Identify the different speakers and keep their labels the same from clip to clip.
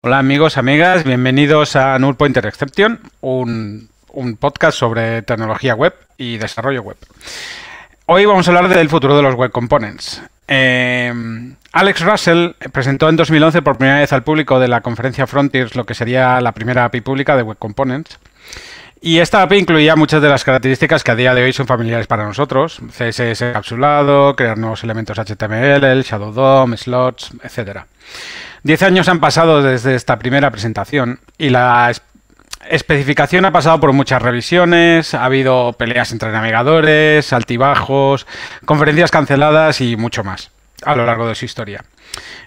Speaker 1: Hola amigos, amigas, bienvenidos a Null Pointer Exception, un, podcast sobre tecnología web y desarrollo web. Hoy vamos a hablar del futuro de los web components. Eh, Alex Russell presentó en 2011 por primera vez al público de la conferencia Frontiers lo que sería la primera API pública de web components. Y esta API incluía muchas de las características que a día de hoy son familiares para nosotros. CSS encapsulado, crear nuevos elementos HTML, Shadow DOM, slots, etc. Diez años han pasado desde esta primera presentación y la especificación ha pasado por muchas revisiones, ha habido peleas entre navegadores, altibajos, conferencias canceladas y mucho más a lo largo de su historia.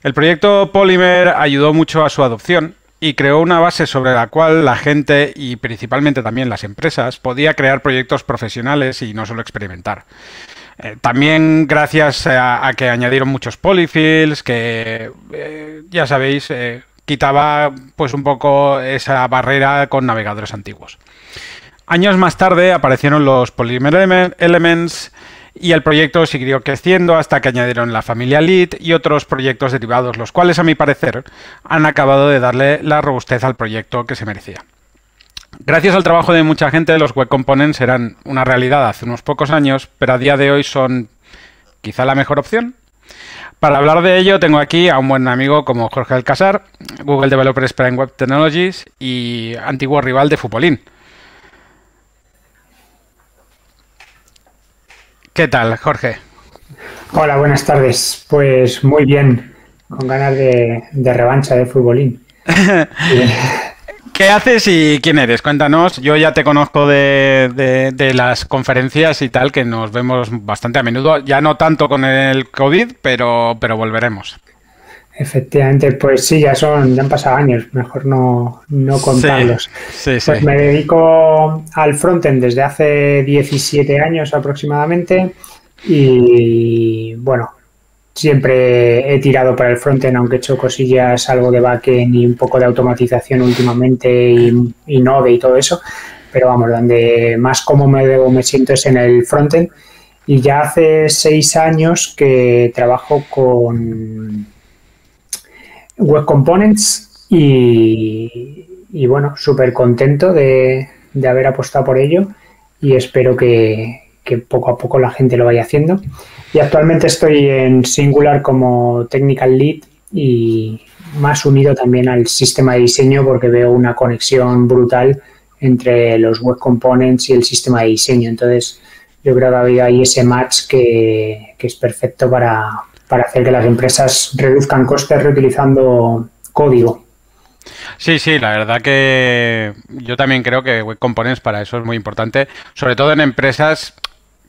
Speaker 1: El proyecto Polymer ayudó mucho a su adopción y creó una base sobre la cual la gente y principalmente también las empresas podía crear proyectos profesionales y no solo experimentar. Eh, también gracias a, que añadieron muchos polyfills, que eh, ya sabéis, eh, quitaba pues un poco esa barrera con navegadores antiguos. Años más tarde aparecieron los Polymer Elements y el proyecto siguió creciendo hasta que añadieron la familia Lead y otros proyectos derivados, los cuales a mi parecer han acabado de darle la robustez al proyecto que se merecía. Gracias al trabajo de mucha gente, los web components eran una realidad hace unos pocos años, pero a día de hoy son quizá la mejor opción. Para hablar de ello, tengo aquí a un buen amigo como Jorge Alcázar, Google Developer Expert en Web Technologies y antiguo rival de Futbolín. ¿Qué tal, Jorge?
Speaker 2: Hola, buenas tardes. Pues muy bien, con ganas de, revancha de Futbolín.
Speaker 1: ¿Qué haces y quién eres? Cuéntanos. Yo ya te conozco de, las conferencias y tal, que nos vemos bastante a menudo. Ya no tanto con el COVID, pero, pero volveremos.
Speaker 2: Efectivamente, pues sí, ya son, ya han pasado años, mejor no, contarlos. pues me dedico al frontend desde hace 17 años aproximadamente y bueno, Siempre he tirado para el frontend, aunque he hecho cosillas, algo de backend y un poco de automatización últimamente y, Node y todo eso. Pero vamos, donde más cómodo me, me siento es en el frontend. Y ya hace seis años que trabajo con Web Components y, bueno, súper contento de, haber apostado por ello y espero que, que poco a poco la gente lo vaya haciendo. Y actualmente estoy en Singular como Technical Lead y más unido también al sistema de diseño porque veo una conexión brutal entre los web components y el sistema de diseño. Entonces, yo creo que ha habido ahí ese match que, es perfecto para, para hacer que las empresas reduzcan costes reutilizando código.
Speaker 1: Sí, sí, la verdad que yo también creo que Web Components para eso es muy importante, sobre todo en empresas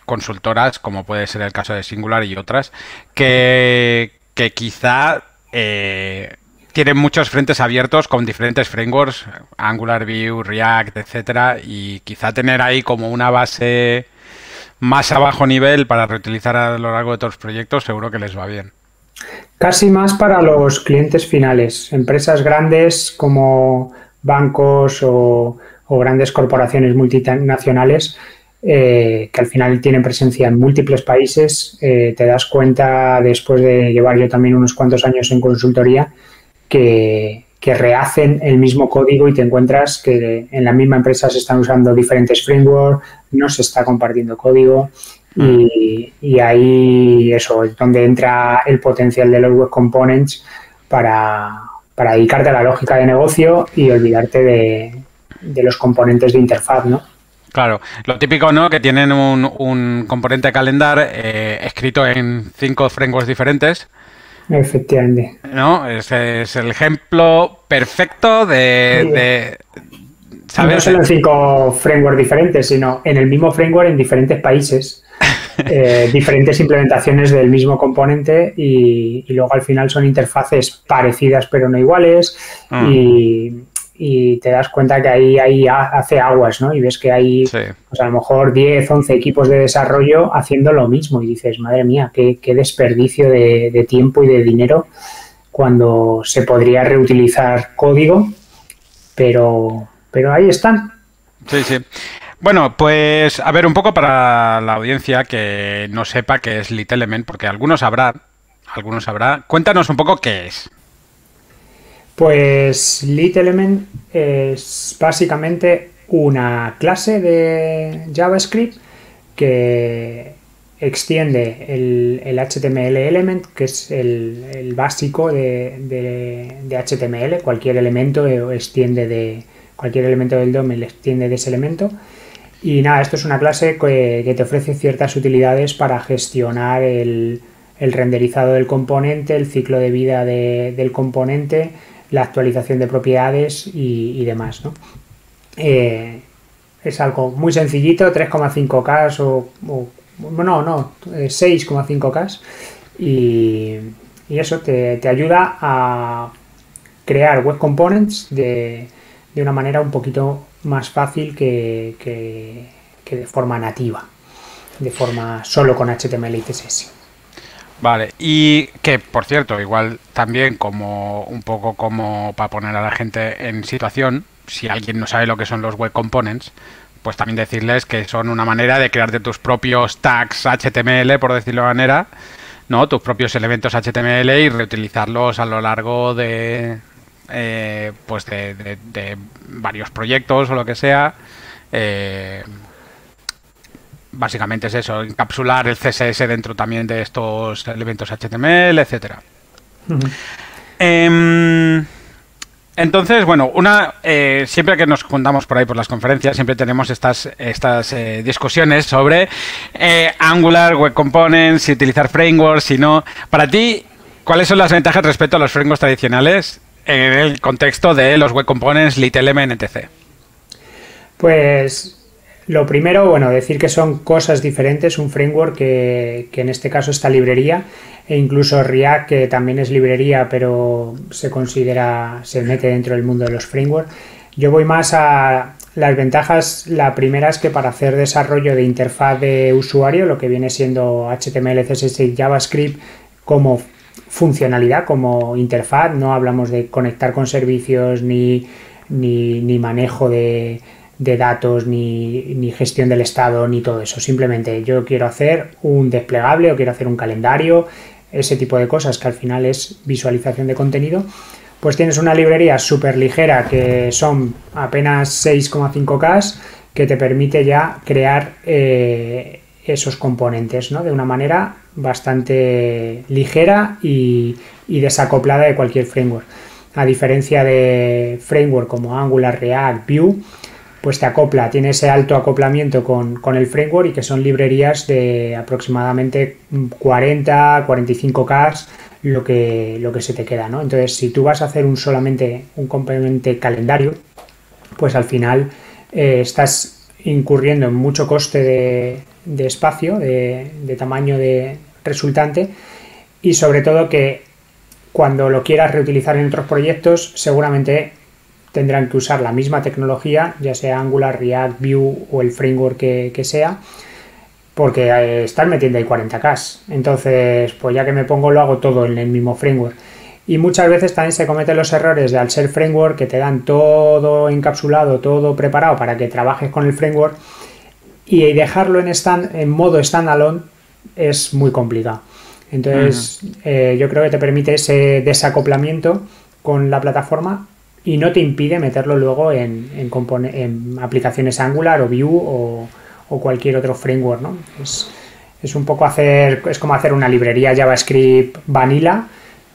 Speaker 1: consultoras, como puede ser el caso de Singular y otras, que, quizá eh, tienen muchos frentes abiertos con diferentes frameworks, Angular, Vue, React, etcétera, y quizá tener ahí como una base más a bajo nivel para reutilizar a lo largo de los proyectos, seguro que les va bien.
Speaker 2: Casi más para los clientes finales, empresas grandes como bancos o grandes corporaciones multinacionales eh, que al final tienen presencia en múltiples países, eh, te das cuenta después de llevar yo también unos cuantos años en consultoría que, rehacen el mismo código y te encuentras que en la misma empresa se están usando diferentes frameworks, no se está compartiendo código y, y ahí eso es donde entra el potencial de los web components para, dedicarte a la lógica de negocio y olvidarte de, de los componentes de interfaz, ¿no?
Speaker 1: Claro, lo típico, ¿no? Que tienen un, componente calendar eh, escrito en cinco frameworks diferentes.
Speaker 2: Efectivamente.
Speaker 1: ¿No? Ese es el ejemplo perfecto de.
Speaker 2: ¿sabes? No solo en cinco frameworks diferentes, sino en el mismo framework en diferentes países. Eh, diferentes implementaciones del mismo componente y, luego al final son interfaces parecidas pero no iguales. Mm. Y y te das cuenta que ahí, ahí hace aguas, ¿no? Y ves que hay pues a lo mejor 10, 11 equipos de desarrollo haciendo lo mismo y dices, madre mía, qué, desperdicio de, tiempo y de dinero cuando se podría reutilizar código, pero, pero ahí están.
Speaker 1: Sí, sí. Bueno, pues a ver, un poco para la audiencia que no sepa qué es Little Element, porque algunos habrá, algunos habrá. Cuéntanos un poco qué es.
Speaker 2: Pues LitElement es básicamente una clase de JavaScript que extiende el, HTML element, que es el, básico de, HTML, cualquier elemento extiende de cualquier elemento del DOM extiende de ese elemento. Y nada, esto es una clase que, te ofrece ciertas utilidades para gestionar el, renderizado del componente, el ciclo de vida del componente, la actualización de propiedades y, demás. ¿no? Eh, es algo muy sencillito, 3,5K o, no, no, 6,5K y, y, eso te, ayuda a crear web components de, de, una manera un poquito más fácil que, que, que de forma nativa, de forma solo con HTML y CSS.
Speaker 1: Vale, y que por cierto, igual también como un poco como para poner a la gente en situación, si alguien no sabe lo que son los web components, pues también decirles que son una manera de crearte tus propios tags HTML, por decirlo de manera, ¿no? Tus propios elementos HTML y reutilizarlos a lo largo de, eh, pues de, varios proyectos o lo que sea. Eh, básicamente es eso, encapsular el CSS dentro también de estos elementos HTML, etcétera. Em, entonces, bueno, una eh, siempre que nos juntamos por ahí por las conferencias, siempre tenemos estas, estas eh, discusiones sobre eh, Angular, Web Components, si utilizar frameworks, si no. Para ti, ¿cuáles son las ventajas respecto a los frameworks tradicionales en el contexto de los Web Components, LitLM, etc.?
Speaker 2: Pues lo primero, bueno, decir que son cosas diferentes, un framework que, en este caso esta librería e incluso React que también es librería pero se considera, se mete dentro del mundo de los frameworks. Yo voy más a las ventajas, la primera es que para hacer desarrollo de interfaz de usuario, lo que viene siendo HTML, CSS y JavaScript como funcionalidad, como interfaz, no hablamos de conectar con servicios ni, ni manejo de de datos, ni, gestión del estado, ni todo eso. Simplemente yo quiero hacer un desplegable o quiero hacer un calendario, ese tipo de cosas que al final es visualización de contenido. Pues tienes una librería súper ligera que son apenas 6,5K que te permite ya crear eh, esos componentes ¿no? de una manera bastante ligera y, y desacoplada de cualquier framework. A diferencia de framework como Angular, React, Vue, pues te acopla, tiene ese alto acoplamiento con, el framework y que son librerías de aproximadamente 40, 45K lo que, lo que se te queda, ¿no? Entonces, si tú vas a hacer un solamente un componente calendario, pues al final eh, estás incurriendo en mucho coste de, espacio, de, de tamaño de resultante y sobre todo que cuando lo quieras reutilizar en otros proyectos, seguramente tendrán que usar la misma tecnología, ya sea Angular, React, Vue o el framework que, sea, porque eh, están metiendo ahí 40K. Entonces, pues ya que me pongo, lo hago todo en el mismo framework. Y muchas veces también se cometen los errores de al ser framework que te dan todo encapsulado, todo preparado para que trabajes con el framework y dejarlo en, stand, en modo standalone es muy complicado. Entonces, eh, yo creo que te permite ese desacoplamiento con la plataforma y no te impide meterlo luego en, en, aplicaciones Angular o Vue o, cualquier otro framework, ¿no? Es, un poco hacer, es como hacer una librería JavaScript vanilla,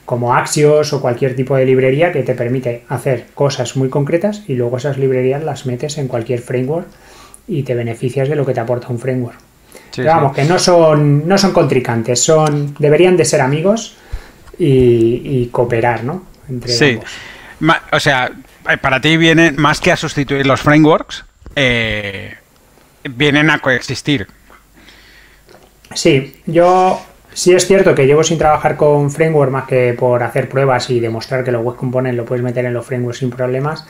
Speaker 2: como Axios o cualquier tipo de librería que te permite hacer cosas muy concretas y luego esas librerías las metes en cualquier framework y te beneficias de lo que te aporta un framework. Pero vamos, que no son, no son contrincantes, son, deberían de ser amigos y, cooperar, ¿no?
Speaker 1: Entre sí o sea, eh, para ti vienen, más que a sustituir los frameworks, eh, vienen a coexistir.
Speaker 2: Sí, yo sí es cierto que llevo sin trabajar con framework más que por hacer pruebas y demostrar que los web components lo puedes meter en los frameworks sin problemas.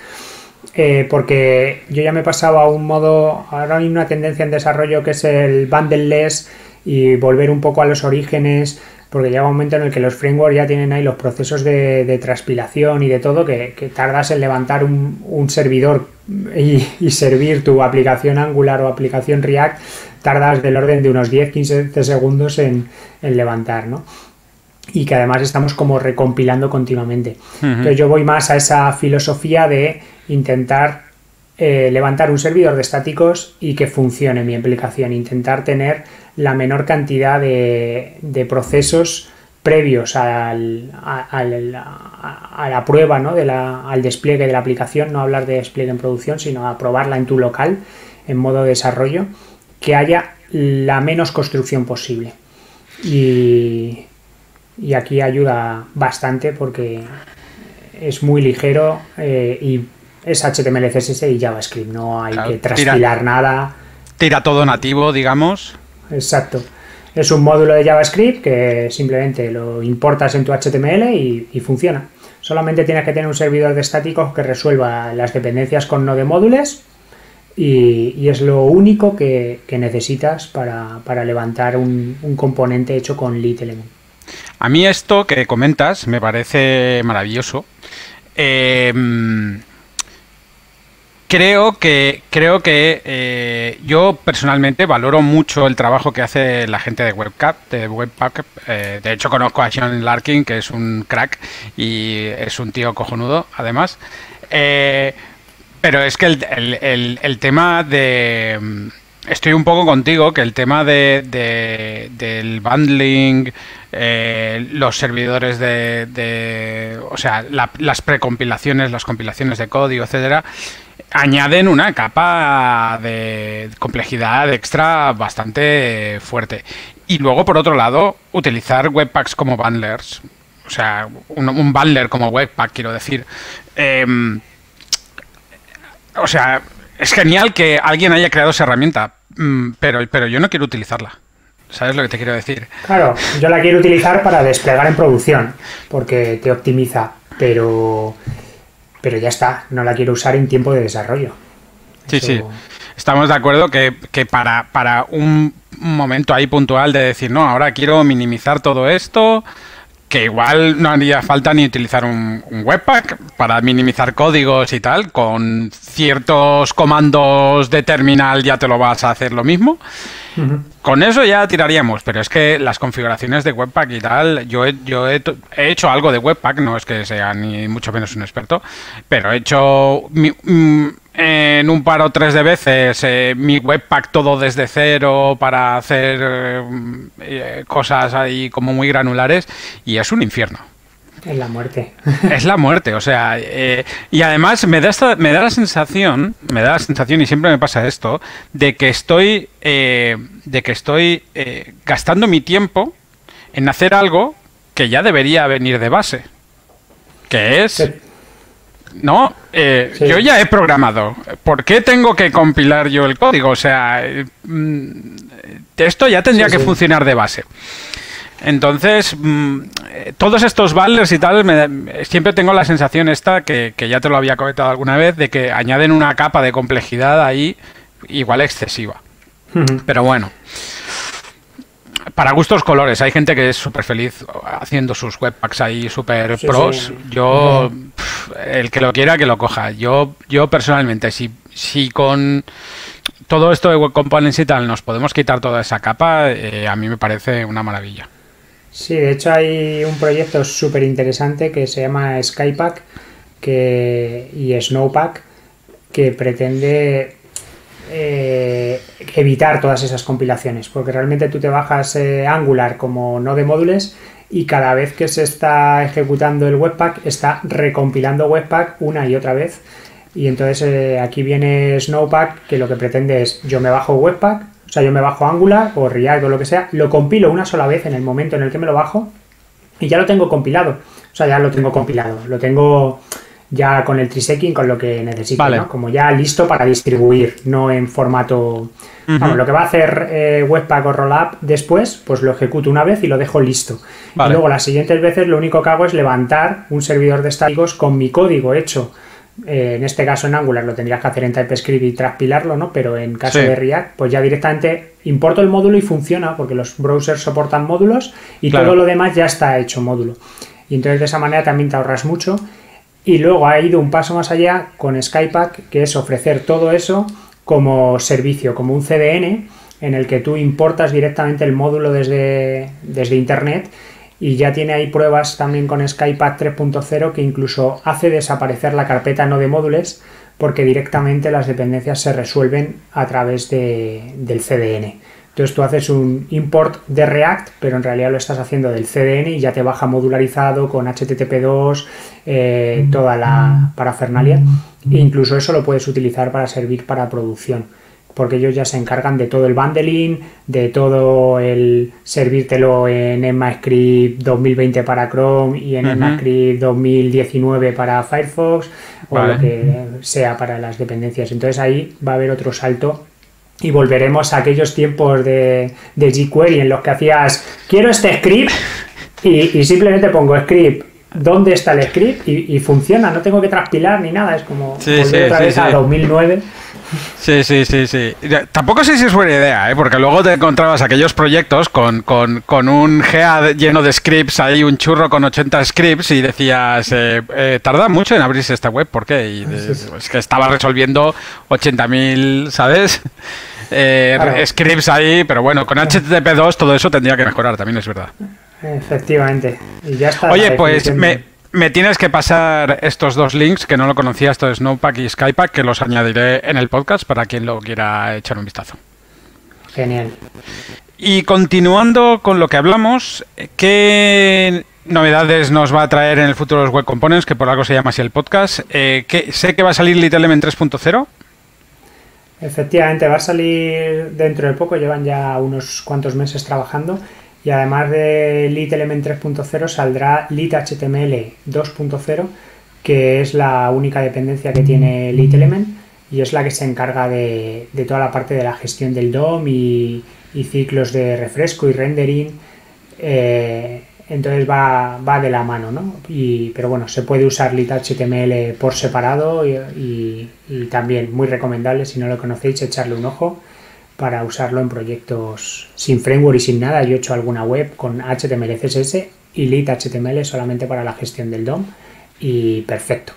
Speaker 2: Eh, porque yo ya me he pasado a un modo, ahora hay una tendencia en desarrollo que es el bundleless y volver un poco a los orígenes, porque llega un momento en el que los frameworks ya tienen ahí los procesos de, transpilación y de todo, que, tardas en levantar un, servidor y, servir tu aplicación Angular o aplicación React, tardas del orden de unos 10-15 segundos en, levantar, ¿no? y que además estamos como recompilando continuamente. Entonces yo voy más a esa filosofía de intentar eh, levantar un servidor de estáticos y que funcione mi aplicación, intentar tener la menor cantidad de, procesos previos al, a, la prueba, ¿no? de la, al despliegue de la aplicación, no hablar de despliegue en producción, sino a probarla en tu local en modo desarrollo, que haya la menos construcción posible. Y, y aquí ayuda bastante porque es muy ligero eh, y es HTML, CSS y JavaScript, no hay que transpilar nada.
Speaker 1: Tira todo nativo, digamos.
Speaker 2: Exacto. Es un módulo de JavaScript que simplemente lo importas en tu HTML y, funciona. Solamente tienes que tener un servidor de estáticos que resuelva las dependencias con node módulos y, es lo único que, necesitas para, levantar un, un, componente hecho con Lit Element.
Speaker 1: A mí esto que comentas me parece maravilloso. Eh, Creo que, creo que eh, yo personalmente valoro mucho el trabajo que hace la gente de Webcap, de Webpack. Eh, de hecho, conozco a Sean Larkin, que es un crack y es un tío cojonudo, además. Eh, pero es que el, tema de. Estoy un poco contigo, que el tema de, del bundling, los servidores de. o sea, las precompilaciones, las compilaciones de código, etcétera añaden una capa de complejidad extra bastante fuerte. Y luego, por otro lado, utilizar webpacks como bundlers. O sea, un, bundler como webpack, quiero decir. Em, o sea, es genial que alguien haya creado esa herramienta, mm, pero, pero yo no quiero utilizarla. ¿Sabes lo que te quiero decir?
Speaker 2: Claro, yo la quiero utilizar para desplegar en producción, porque te optimiza, pero pero ya está, no la quiero usar en tiempo de desarrollo.
Speaker 1: Sí, sí. Estamos de acuerdo que, para, para un momento ahí puntual de decir, no, ahora quiero minimizar todo esto, que igual no haría falta ni utilizar un, webpack para minimizar códigos y tal, con ciertos comandos de terminal ya te lo vas a hacer lo mismo. Con eso ya tiraríamos, pero es que las configuraciones de Webpack y tal, yo he, hecho algo de Webpack, no es que sea ni mucho menos un experto, pero he hecho mm, en un par o tres de veces eh, mi Webpack todo desde cero para hacer eh, cosas ahí como muy granulares y es un infierno.
Speaker 2: Es la muerte.
Speaker 1: Es la muerte, o sea, eh, y además me da, me da la sensación, me da la sensación, y siempre me pasa esto, de que estoy, eh, de que estoy eh, gastando mi tiempo en hacer algo que ya debería venir de base, que es... No, yo ya he programado. ¿Por qué tengo que compilar yo el código? O sea, mm, esto ya tendría que funcionar de base. Entonces, mm, todos estos bundlers y tal, siempre tengo la sensación esta, que, ya te lo había comentado alguna vez, de que añaden una capa de complejidad ahí igual excesiva. Pero bueno, para gustos colores, hay gente que es súper feliz haciendo sus webpacks ahí súper pros. Yo, el que lo quiera, que lo coja. Yo, yo personalmente, si, si con todo esto de web components y tal nos podemos quitar toda esa capa, eh, a mí me parece una maravilla.
Speaker 2: Sí, de hecho hay un proyecto súper interesante que se llama Skypack que, y Snowpack que pretende eh, evitar todas esas compilaciones, porque realmente tú te bajas eh, Angular como no de módulos y cada vez que se está ejecutando el Webpack está recompilando Webpack una y otra vez. Y entonces eh, aquí viene Snowpack que lo que pretende es yo me bajo Webpack, o sea, yo me bajo Angular o React o lo que sea, lo compilo una sola vez en el momento en el que me lo bajo y ya lo tengo compilado. O sea, ya lo tengo compilado. Lo tengo ya con el trisecking, con lo que necesito, ¿no? Como ya listo para distribuir, no en formato... Vamos, lo que va a hacer eh, Webpack o Rollup después, pues lo ejecuto una vez y lo dejo listo. Y luego las siguientes veces lo único que hago es levantar un servidor de estáticos con mi código hecho eh, en este caso en Angular lo tendrías que hacer en TypeScript y transpilarlo, ¿no? Pero en caso de React, pues ya directamente importo el módulo y funciona, porque los browsers soportan módulos y todo lo demás ya está hecho módulo. Y entonces de esa manera también te ahorras mucho. Y luego ha ido un paso más allá con Skypack, que es ofrecer todo eso como servicio, como un CDN, en el que tú importas directamente el módulo desde, desde Internet y ya tiene ahí pruebas también con SkyPack 3.0 que incluso hace desaparecer la carpeta no de módulos porque directamente las dependencias se resuelven a través de, del CDN. Entonces tú haces un import de React, pero en realidad lo estás haciendo del CDN y ya te baja modularizado con HTTP2, eh, toda la parafernalia. E incluso eso lo puedes utilizar para servir para producción, porque ellos ya se encargan de todo el bundling, de todo el servírtelo en ECMAScript 2020 para Chrome y en ECMAScript 2019 para Firefox o lo que sea para las dependencias. Entonces ahí va a haber otro salto y volveremos a aquellos tiempos de, de jQuery en los que hacías quiero este script y, simplemente pongo script dónde está el script y, funciona, no tengo que transpilar ni nada, es como volver otra vez a 2009
Speaker 1: Sí, sí, sí, sí. Tampoco sé si es buena idea, ¿eh? porque luego te encontrabas aquellos proyectos con, un GA lleno de scripts, ahí un churro con 80 scripts y decías, eh, eh, tarda mucho en abrirse esta web, ¿por qué? Y es que estaba resolviendo 80.000, ¿sabes? Eh, scripts ahí, pero bueno, con HTTP2 todo eso tendría que mejorar, también es verdad.
Speaker 2: Efectivamente. Y ya está.
Speaker 1: Oye, pues me, me tienes que pasar estos dos links, que no lo conocía, esto de Snowpack y Skypack, que los añadiré en el podcast para quien lo quiera echar un vistazo.
Speaker 2: Genial.
Speaker 1: Y continuando con lo que hablamos, ¿qué novedades nos va a traer en el futuro los Web Components, que por algo se llama así el podcast? Eh, sé que va a salir Little en 3.0.
Speaker 2: Efectivamente, va a salir dentro de poco, llevan ya unos cuantos meses trabajando y además de Lit Element 3.0 saldrá Lit HTML 2.0 que es la única dependencia que tiene Lit Element y es la que se encarga de, toda la parte de la gestión del DOM y, ciclos de refresco y rendering eh, entonces va, de la mano ¿no? y, pero bueno se puede usar Lit HTML por separado y, y también muy recomendable si no lo conocéis echarle un ojo para usarlo en proyectos sin framework y sin nada. Yo he hecho alguna web con HTML, CSS y lit HTML solamente para la gestión del DOM y perfecto.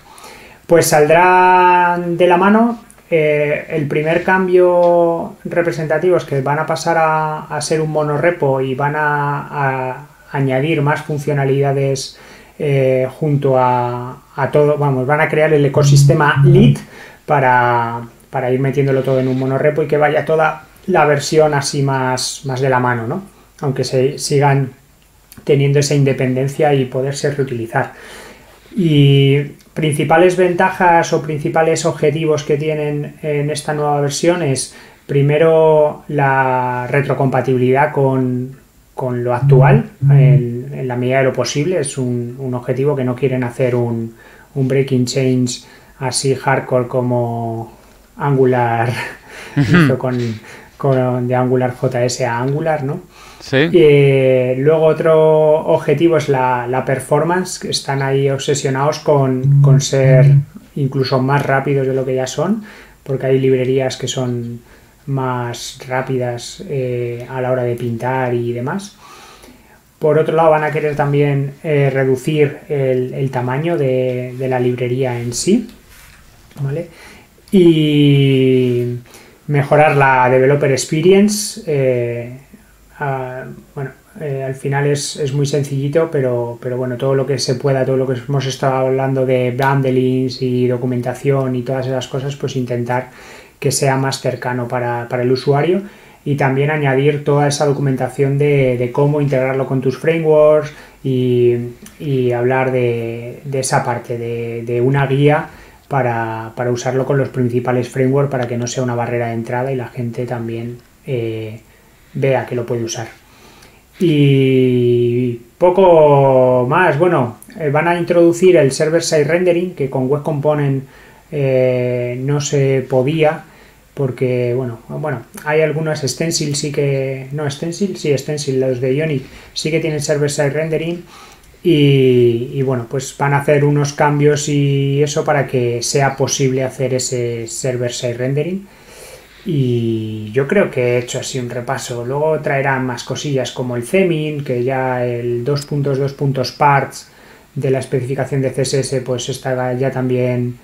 Speaker 2: Pues saldrá de la mano. Eh, el primer cambio representativo es que van a pasar a, ser un monorepo y van a, añadir más funcionalidades eh, junto a, todo. Vamos, van a crear el ecosistema lit para, para ir metiéndolo todo en un monorepo y que vaya toda la versión así más, más de la mano, ¿no? Aunque se sigan teniendo esa independencia y poderse reutilizar. Y principales ventajas o principales objetivos que tienen en esta nueva versión es primero la retrocompatibilidad con, lo actual en, la medida de lo posible. Es un, objetivo que no quieren hacer un, un breaking change así hardcore como Angular hizo con, de Angular JS a Angular, ¿no?
Speaker 1: Sí.
Speaker 2: Eh, luego otro objetivo es la, performance, que están ahí obsesionados con, ser incluso más rápidos de lo que ya son, porque hay librerías que son más rápidas eh, a la hora de pintar y demás. Por otro lado, van a querer también eh, reducir el, tamaño de, de, la librería en sí. ¿vale? Y mejorar la developer experience. Eh, bueno, eh, al final es, muy sencillito, pero, pero bueno, todo lo que se pueda, todo lo que hemos estado hablando de bundlings y documentación y todas esas cosas, pues intentar que sea más cercano para, el usuario y también añadir toda esa documentación de, cómo integrarlo con tus frameworks y, hablar de, esa parte, de, de una guía para, usarlo con los principales frameworks para que no sea una barrera de entrada y la gente también eh, vea que lo puede usar. Y poco más, bueno, eh, van a introducir el server-side rendering que con Web Component eh, no se podía porque bueno, bueno, hay algunas stencil sí que no stencil, sí stencil los de Ionic sí que tienen server-side rendering y, bueno, pues van a hacer unos cambios y eso para que sea posible hacer ese server-side rendering. Y yo creo que he hecho así un repaso. Luego traerán más cosillas como el Zemin, que ya el 2.2. parts de la especificación de CSS pues está ya también,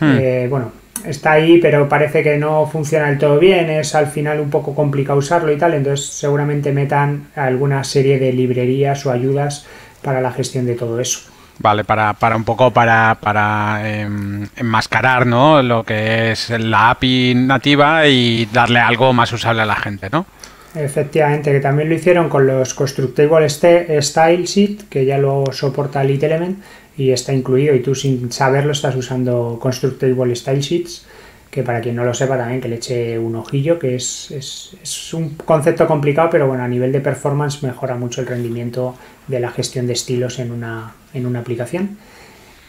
Speaker 2: hmm. eh, bueno, está ahí, pero parece que no funciona del todo bien, es al final un poco complicado usarlo y tal, entonces seguramente metan alguna serie de librerías o ayudas para la gestión de todo eso.
Speaker 1: Vale, para, para un poco para, para em, enmascarar ¿no? lo que es la API nativa y darle algo más usable a la gente, ¿no?
Speaker 2: Efectivamente, que también lo hicieron con los Constructible Style Sheet, que ya lo soporta Element y está incluido y tú sin saberlo estás usando Constructible Style Sheets que para quien no lo sepa también que le eche un ojillo, que es, es, un concepto complicado, pero bueno, a nivel de performance mejora mucho el rendimiento de la gestión de estilos en una, en una aplicación.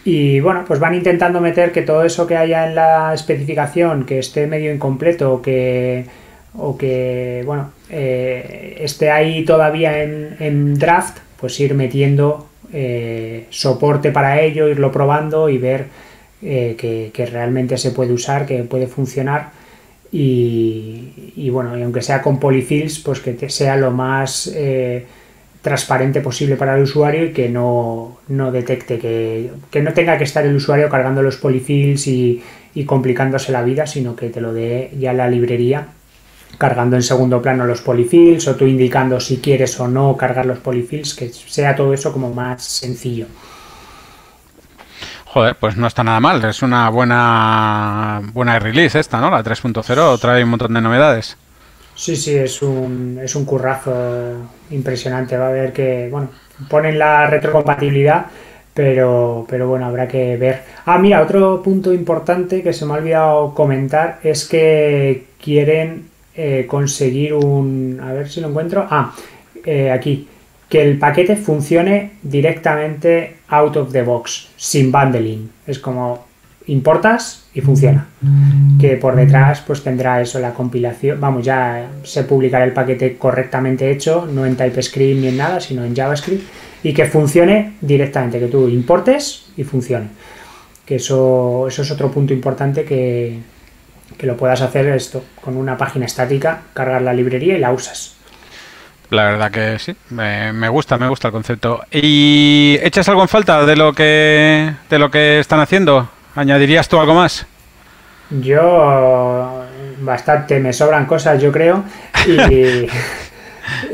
Speaker 2: Y bueno, pues van intentando meter que todo eso que haya en la especificación, que esté medio incompleto o que, o que bueno, eh, esté ahí todavía en, en, draft, pues ir metiendo eh, soporte para ello, irlo probando y ver eh, que, realmente se puede usar, que puede funcionar y, bueno, y aunque sea con polyfills, pues que sea lo más eh, transparente posible para el usuario y que no, detecte, que, no tenga que estar el usuario cargando los polyfills y, y complicándose la vida, sino que te lo dé ya la librería cargando en segundo plano los polyfills o tú indicando si quieres o no cargar los polyfills, que sea todo eso como más sencillo.
Speaker 1: Joder, pues no está nada mal. Es una buena buena release esta, ¿no? La 3.0 trae un montón de novedades.
Speaker 2: Sí, sí, es un, es un currazo impresionante. Va a ver que, bueno, ponen la retrocompatibilidad, pero, pero bueno, habrá que ver. Ah, mira, otro punto importante que se me ha olvidado comentar es que quieren eh, conseguir un... A ver si lo encuentro. Ah, eh, aquí que el paquete funcione directamente out of the box, sin bundling. Es como importas y funciona. Que por detrás pues tendrá eso, la compilación. Vamos, ya se publicará el paquete correctamente hecho, no en TypeScript ni en nada, sino en JavaScript. Y que funcione directamente, que tú importes y funcione. Que eso, eso es otro punto importante que, que lo puedas hacer esto, con una página estática, cargar la librería y la usas.
Speaker 1: La verdad que sí, me, gusta, me gusta el concepto. ¿Y echas algo en falta de lo que de lo que están haciendo? ¿Añadirías tú algo más?
Speaker 2: Yo bastante, me sobran cosas, yo creo. Y,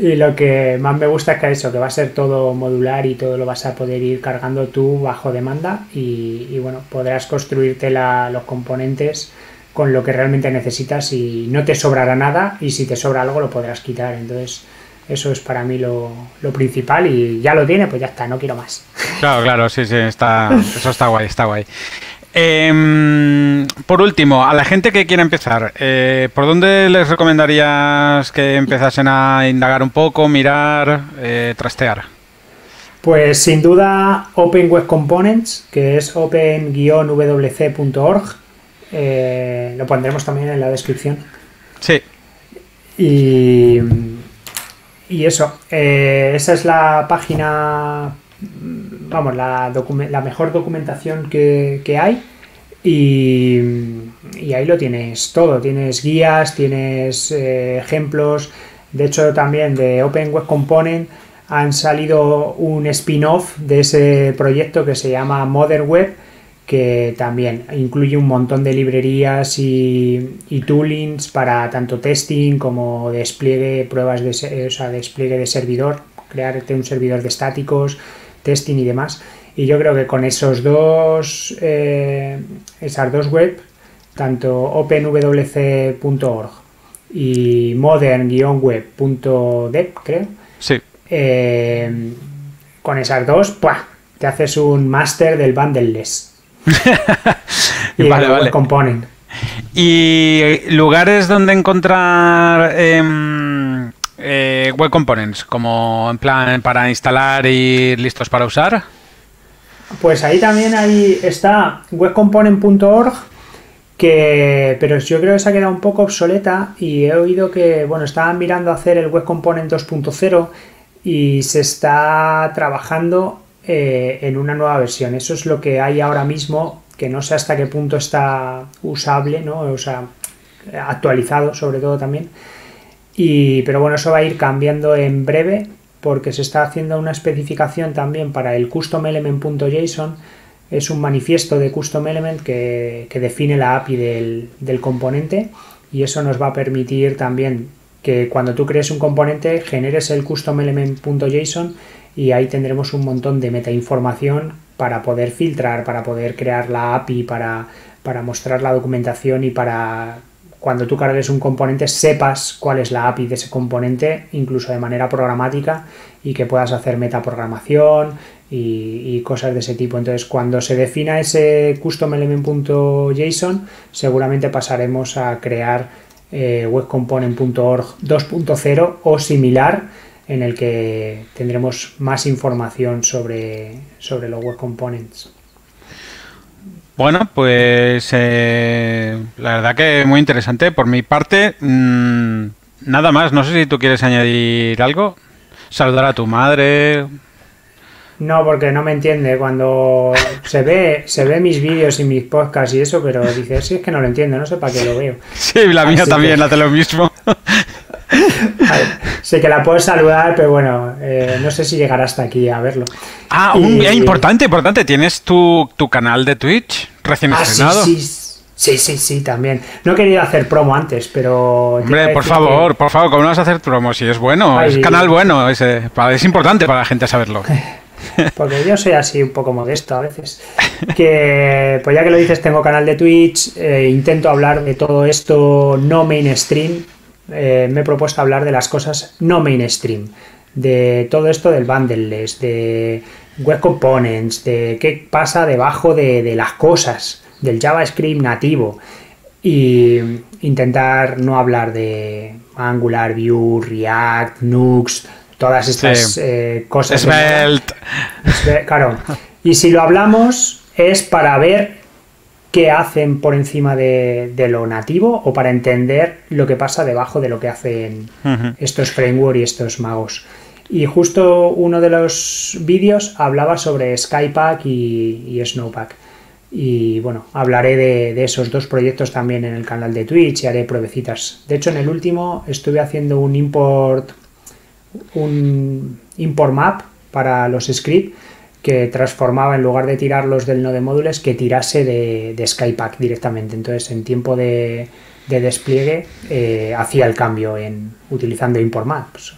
Speaker 2: y lo que más me gusta es que eso, que va a ser todo modular y todo lo vas a poder ir cargando tú bajo demanda. Y, bueno, podrás construirte los componentes con lo que realmente necesitas y no te sobrará nada. Y si te sobra algo, lo podrás quitar. Entonces eso es para mí lo, principal y ya lo tiene, pues ya está, no quiero más.
Speaker 1: Claro, claro, sí, sí, está, eso está guay, está guay. Em, por último, a la gente que quiera empezar, eh, ¿por dónde les recomendarías que empezasen a indagar un poco, mirar, eh, trastear?
Speaker 2: Pues sin duda Open Web Components, que es open-wc.org. Eh, lo pondremos también en la descripción.
Speaker 1: Sí.
Speaker 2: Y y eso, eh, esa es la página, vamos, la, mejor documentación que, hay. Y, ahí lo tienes todo, tienes guías, tienes eh, ejemplos. De hecho, también de Open Web Component han salido un spin-off de ese proyecto que se llama Modern Web que también incluye un montón de librerías y, toolings para tanto testing como despliegue, pruebas de, o sea, despliegue de servidor, crearte un servidor de estáticos, testing y demás. Y yo creo que con esos dos, eh, esas dos web, tanto openwc.org y modern-web.dev, creo.
Speaker 1: Sí.
Speaker 2: Eh, con esas dos, ¡pua! te haces un máster del bundleless. Y vale, vale. Component.
Speaker 1: ¿Y lugares donde encontrar em, eh, web components? Como en plan para instalar y listos para usar.
Speaker 2: Pues ahí también ahí está webcomponent.org que pero yo creo que se ha quedado un poco obsoleta y he oído que bueno estaban mirando hacer el web component 2.0 y se está trabajando eh, en una nueva versión. Eso es lo que hay ahora mismo, que no sé hasta qué punto está usable, ¿no? O sea, actualizado sobre todo también. Y, pero bueno, eso va a ir cambiando en breve porque se está haciendo una especificación también para el custom element.json es un manifiesto de Custom Element que, define la API del, del, componente y eso nos va a permitir también que cuando tú crees un componente generes el custom element.json y ahí tendremos un montón de metainformación para poder filtrar, para poder crear la API, para, para mostrar la documentación y para cuando tú cargues un componente sepas cuál es la API de ese componente, incluso de manera programática, y que puedas hacer metaprogramación y, cosas de ese tipo. Entonces, cuando se defina ese custom element.json, seguramente pasaremos a crear eh, webcomponent.org 2.0 o similar, en el que tendremos más información sobre, sobre los web components.
Speaker 1: Bueno, pues eh, la verdad que muy interesante. Por mi parte, mm, nada más. No sé si tú quieres añadir algo. Saludar a tu madre.
Speaker 2: No, porque no me entiende. Cuando se ve, se ve mis vídeos y mis podcasts y eso, pero dice, sí, es que no lo entiendo, no sé para qué lo veo.
Speaker 1: Sí, la mía también hace lo mismo.
Speaker 2: sé que la puedo saludar, pero bueno, eh, no sé si llegará hasta aquí a verlo.
Speaker 1: Ah, un día importante, importante. ¿Tienes tu, canal de Twitch recién ah, estrenado?
Speaker 2: Sí, sí, sí, sí, también. No he querido hacer promo antes, pero...
Speaker 1: Hombre, por favor, por favor, ¿cómo no vas a hacer promo? Si es bueno, es canal bueno, es, es importante para la gente saberlo.
Speaker 2: Porque yo soy así un poco modesto a veces. Que, pues ya que lo dices, tengo canal de Twitch, eh, intento hablar de todo esto no mainstream, eh, me he propuesto hablar de las cosas no mainstream, de todo esto del bundleless, de web components, de qué pasa debajo de, las cosas, del JavaScript nativo y intentar no hablar de Angular, Vue, React, Nux, todas estas eh, cosas. Claro. Y si lo hablamos es para ver qué hacen por encima de, lo nativo o para entender lo que pasa debajo de lo que hacen estos frameworks y estos magos. Y justo uno de los vídeos hablaba sobre Skypack y, Snowpack. Y bueno, hablaré de, esos dos proyectos también en el canal de Twitch y haré pruebecitas. De hecho, en el último estuve haciendo un import, un import map para los scripts que transformaba en lugar de tirarlos del node módulos que tirase de, de Skypack directamente. Entonces, en tiempo de, despliegue, eh, hacía el cambio en utilizando import maps.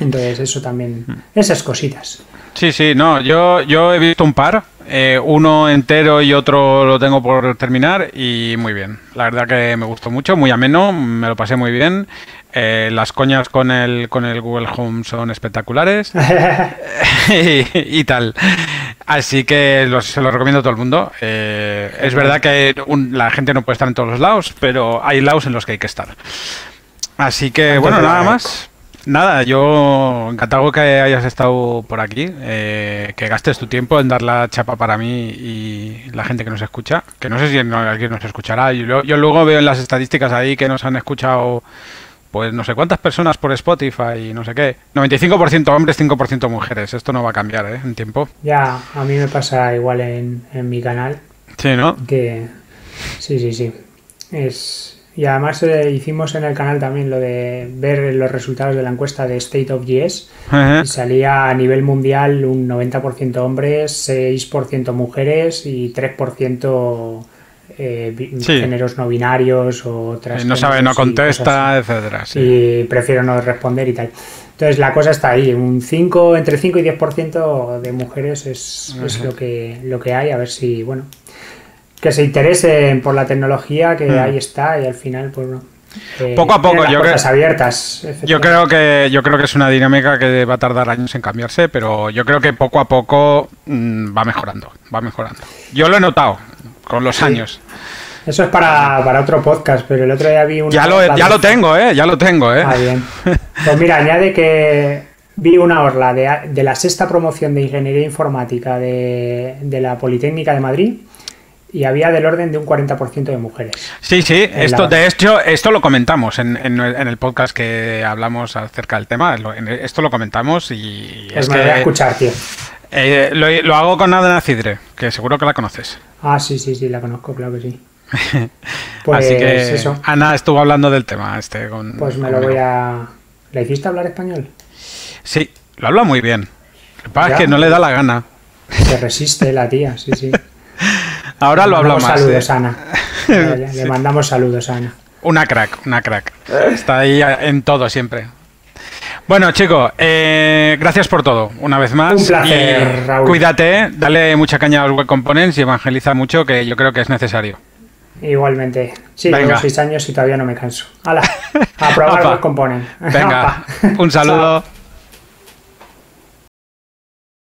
Speaker 2: Entonces, eso también, esas cositas.
Speaker 1: Sí, sí, no, yo, yo he visto un par, eh, uno entero y otro lo tengo por terminar y muy bien. La verdad que me gustó mucho, muy ameno, me lo pasé muy bien. Eh, las coñas con el, con el Google Home son espectaculares y, tal. Así que se lo recomiendo a todo el mundo. Eh, es verdad que la gente no puede estar en todos los lados, pero hay lados en los que hay que estar. Así que, bueno, nada más. Nada, yo encantado que hayas estado por aquí, eh, que gastes tu tiempo en dar la chapa para mí y la gente que nos escucha, que no sé si alguien nos escuchará. Yo, yo luego veo en las estadísticas ahí que nos han escuchado pues no sé cuántas personas por Spotify y no sé qué. 95% hombres, 5% mujeres. Esto no va a cambiar, ¿eh? En tiempo.
Speaker 2: Ya, a mí me pasa igual en, mi canal.
Speaker 1: Sí, ¿no?
Speaker 2: Que sí, sí, sí. Es... Y además eh, hicimos en el canal también lo de ver los resultados de la encuesta de State of GS. y salía a nivel mundial un 90% hombres, 6% mujeres y 3% eh, géneros no binarios o otras.
Speaker 1: No sabe, no contesta, etcétera.
Speaker 2: Y prefiero no responder y tal. Entonces la cosa está ahí, un 5, entre 5 y 10% de mujeres es, lo, que, lo que hay, a ver si, bueno, que se interesen por la tecnología, que hmm. ahí está y al final, pues no.
Speaker 1: Eh, poco a poco, yo creo,
Speaker 2: abiertas,
Speaker 1: yo creo que yo creo que es una dinámica que va a tardar años en cambiarse, pero yo creo que poco a poco mm, va mejorando, va mejorando. Yo lo he notado, con los años.
Speaker 2: Eso es para, otro podcast, pero el otro día vi una...
Speaker 1: Ya lo, ya lo tengo, ¿eh? Ya lo tengo, ¿eh?
Speaker 2: Ah, bien. Pues mira, añade que vi una orla de, la sexta promoción de Ingeniería Informática de, la Politécnica de Madrid y había del orden de un 40% de mujeres.
Speaker 1: Sí, sí, esto, de hecho, esto lo comentamos en, el podcast que hablamos acerca del tema, esto lo comentamos y...
Speaker 2: Pues es me voy a escuchar, tío.
Speaker 1: Eh, lo, hago con Adana Cidre, que seguro que la conoces.
Speaker 2: Ah, sí, sí, sí, la conozco, claro que sí.
Speaker 1: Pues Así que eso. Ana estuvo hablando del tema este con.
Speaker 2: Pues me lo voy a. ¿Le hiciste hablar español?
Speaker 1: Sí, lo habla muy bien. Lo que pasa es que no le da la gana.
Speaker 2: Se resiste la tía, sí, sí.
Speaker 1: Ahora lo hablo más.
Speaker 2: Saludos, Ana. Le, mandamos saludos, Ana.
Speaker 1: Una crack, una crack. Está ahí en todo siempre. Bueno, chico, eh, gracias por todo, una vez más.
Speaker 2: Un placer, Raúl.
Speaker 1: Cuídate, dale mucha caña a los web components y evangeliza mucho, que yo creo que es necesario.
Speaker 2: Igualmente. Sí, tengo seis años y todavía no me canso. ¡Hala! A probar web components.
Speaker 1: Venga, un saludo.